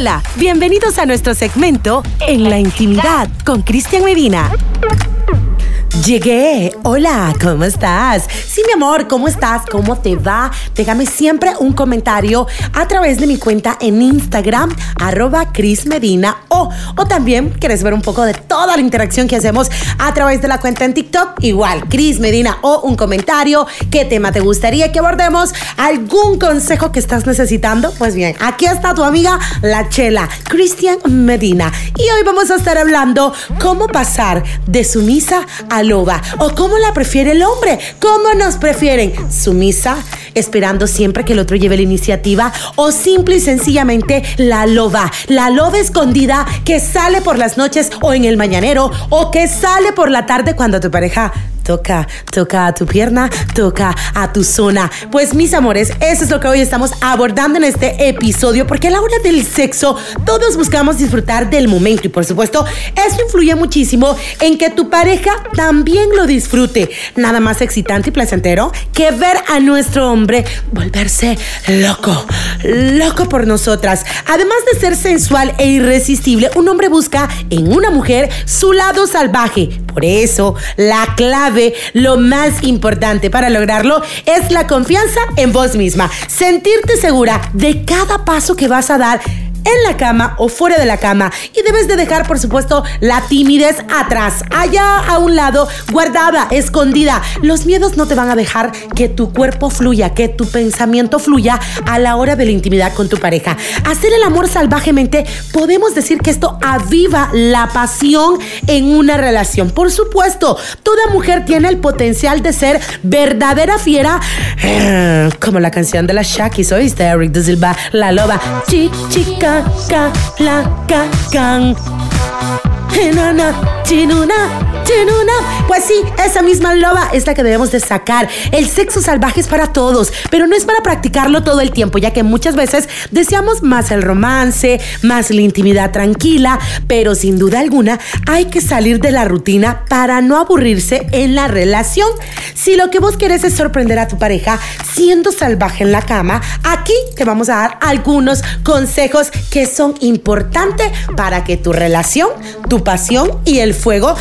Hola, bienvenidos a nuestro segmento En la Intimidad con Cristian Medina. Llegué. Hola, ¿cómo estás? Sí, mi amor, ¿cómo estás? ¿Cómo te va? Déjame siempre un comentario a través de mi cuenta en Instagram, arroba Cris Medina. O, o también quieres ver un poco de toda la interacción que hacemos a través de la cuenta en TikTok, igual, Cris Medina. O un comentario, qué tema te gustaría que abordemos, algún consejo que estás necesitando. Pues bien, aquí está tu amiga La Chela, Cristian Medina. Y hoy vamos a estar hablando cómo pasar de sumisa a o cómo la prefiere el hombre. ¿Cómo nos prefieren? Sumisa, esperando siempre que el otro lleve la iniciativa o simple y sencillamente la loba. La loba escondida que sale por las noches o en el mañanero o que sale por la tarde cuando tu pareja toca, toca a tu pierna, toca a tu zona. Pues mis amores, eso es lo que hoy estamos abordando en este episodio, porque a la hora del sexo todos buscamos disfrutar del momento y por supuesto eso influye muchísimo en que tu pareja también lo disfrute. Nada más excitante y placentero que ver a nuestro hombre volverse loco, loco por nosotras. Además de ser sensual e irresistible, un hombre busca en una mujer su lado salvaje. Por eso, la clave lo más importante para lograrlo es la confianza en vos misma. Sentirte segura de cada paso que vas a dar en la cama o fuera de la cama. Y debes de dejar, por supuesto, la timidez atrás, allá a un lado, guardada, escondida. Los miedos no te van a dejar que tu cuerpo fluya, que tu pensamiento fluya a la hora de la intimidad con tu pareja. Hacer el amor salvajemente, podemos decir que esto aviva la pasión en una relación. Por supuesto, toda mujer tiene el potencial de ser verdadera fiera, eh, como la canción de la Shakis, ¿oíste? Eric de Silva, la loba, chica ka ka la ka kang Hinana, tinuna, Pues sí, esa misma loba es la que debemos de sacar. El sexo salvaje es para todos, pero no es para practicarlo todo el tiempo, ya que muchas veces deseamos más el romance, más la intimidad tranquila, pero sin duda alguna hay que salir de la rutina para no aburrirse en la relación. Si lo que vos querés es sorprender a tu pareja siendo salvaje en la cama, aquí te vamos a dar algunos consejos que son importantes para que tu relación, tu pasión y el fuego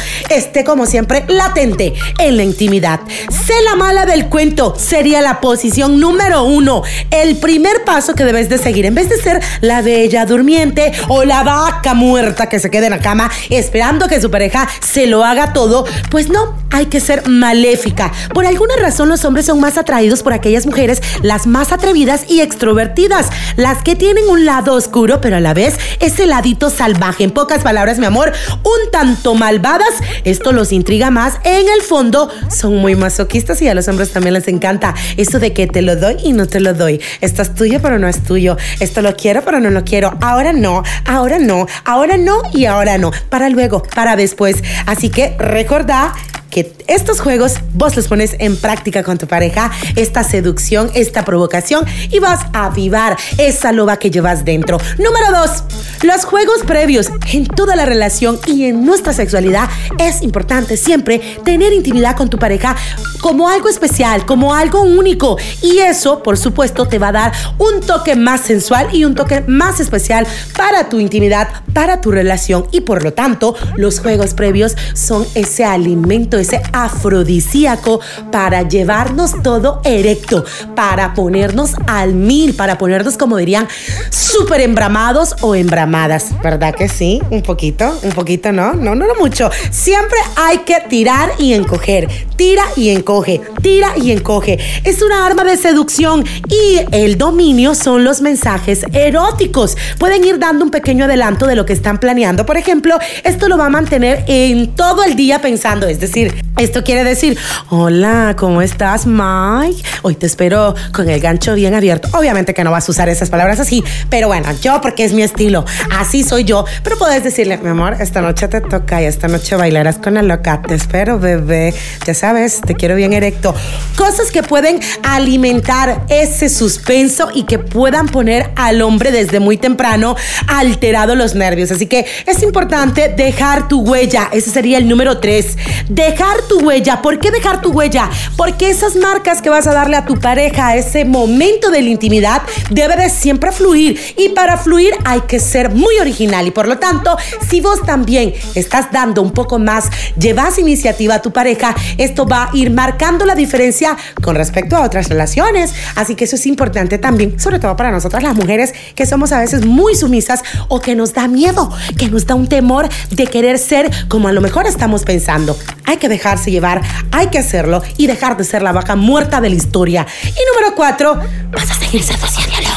como siempre latente en la intimidad. Sé la mala del cuento sería la posición número uno. El primer paso que debes de seguir, en vez de ser la bella durmiente o la vaca muerta que se quede en la cama esperando que su pareja se lo haga todo, pues no, hay que ser maléfica. Por alguna razón los hombres son más atraídos por aquellas mujeres las más atrevidas y extrovertidas, las que tienen un lado oscuro pero a la vez ese ladito salvaje. En pocas palabras, mi amor, un tanto malvadas. Esto los intriga más. En el fondo son muy masoquistas y a los hombres también les encanta eso de que te lo doy y no te lo doy. Esto es tuyo pero no es tuyo. Esto lo quiero pero no lo quiero. Ahora no, ahora no, ahora no y ahora no. Para luego, para después. Así que recordá que estos juegos vos los pones en práctica con tu pareja, esta seducción, esta provocación y vas a avivar esa loba que llevas dentro. Número dos, los juegos previos. En toda la relación y en nuestra sexualidad es importante siempre tener intimidad con tu pareja como algo especial, como algo único. Y eso por supuesto te va a dar un toque más sensual y un toque más especial para tu intimidad, para tu relación. Y por lo tanto los juegos previos son ese alimento ese afrodisíaco para llevarnos todo erecto, para ponernos al mil, para ponernos, como dirían, súper embramados o embramadas. ¿Verdad que sí? Un poquito, un poquito, ¿no? No, no, no mucho. Siempre hay que tirar y encoger. Tira y encoge, tira y encoge. Es una arma de seducción y el dominio son los mensajes eróticos. Pueden ir dando un pequeño adelanto de lo que están planeando. Por ejemplo, esto lo va a mantener en todo el día pensando, es decir, esto quiere decir, hola, ¿cómo estás, Mike? Hoy te espero con el gancho bien abierto. Obviamente que no vas a usar esas palabras así, pero bueno, yo porque es mi estilo, así soy yo. Pero puedes decirle, mi amor, esta noche te toca y esta noche bailarás con la loca. Te espero, bebé. Ya sabes, te quiero bien erecto. Cosas que pueden alimentar ese suspenso y que puedan poner al hombre desde muy temprano alterado los nervios. Así que es importante dejar tu huella. Ese sería el número tres. Deja dejar tu huella. ¿Por qué dejar tu huella? Porque esas marcas que vas a darle a tu pareja, ese momento de la intimidad, debe de siempre fluir. Y para fluir hay que ser muy original. Y por lo tanto, si vos también estás dando un poco más, llevas iniciativa a tu pareja, esto va a ir marcando la diferencia con respecto a otras relaciones. Así que eso es importante también, sobre todo para nosotras las mujeres que somos a veces muy sumisas o que nos da miedo, que nos da un temor de querer ser como a lo mejor estamos pensando. Hay que dejarse llevar, hay que hacerlo y dejar de ser la vaca muerta de la historia. Y número cuatro, vas a seguir seduciéndolo.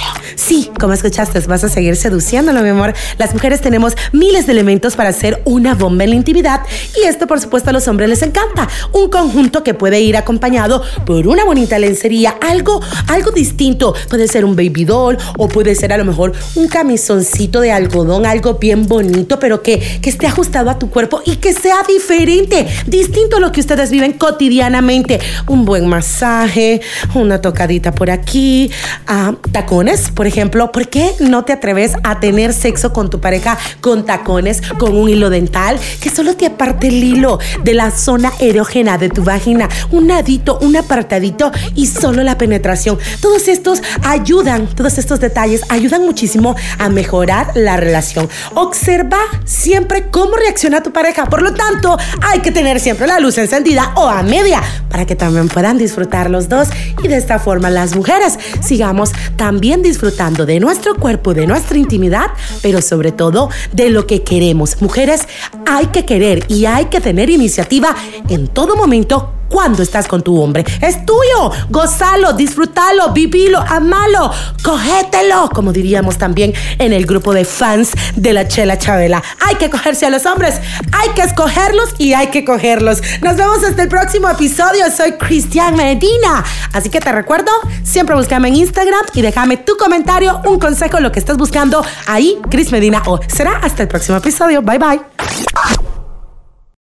Sí, como escuchaste, vas a seguir seduciéndolo, mi amor. Las mujeres tenemos miles de elementos para hacer una bomba en la intimidad y esto, por supuesto, a los hombres les encanta. Un conjunto que puede ir acompañado por una bonita lencería, algo, algo distinto. Puede ser un baby doll o puede ser a lo mejor un camisoncito de algodón, algo bien bonito, pero que, que esté ajustado a tu cuerpo y que sea diferente, distinto a lo que ustedes viven cotidianamente. Un buen masaje, una tocadita por aquí, ah, tacones, por ejemplo. ¿Por qué no te atreves a tener sexo con tu pareja con tacones, con un hilo dental, que solo te aparte el hilo de la zona erógena de tu vagina? Un nadito, un apartadito y solo la penetración. Todos estos ayudan, todos estos detalles ayudan muchísimo a mejorar la relación. Observa siempre cómo reacciona tu pareja. Por lo tanto, hay que tener siempre la luz encendida o a media para que también puedan disfrutar los dos y de esta forma las mujeres sigamos también de nuestro cuerpo, de nuestra intimidad, pero sobre todo de lo que queremos. Mujeres, hay que querer y hay que tener iniciativa en todo momento cuando estás con tu hombre. Es tuyo. Gozalo, disfrútalo, vivilo, amalo, cogételo, como diríamos también en el grupo de fans de la Chela Chabela. Hay que cogerse a los hombres, hay que escogerlos y hay que cogerlos. Nos vemos hasta el próximo episodio. Soy Cristian Medina. Así que te recuerdo, siempre búscame en Instagram y déjame tu comentario, un consejo, lo que estás buscando ahí, Cris Medina. O será hasta el próximo episodio. Bye bye.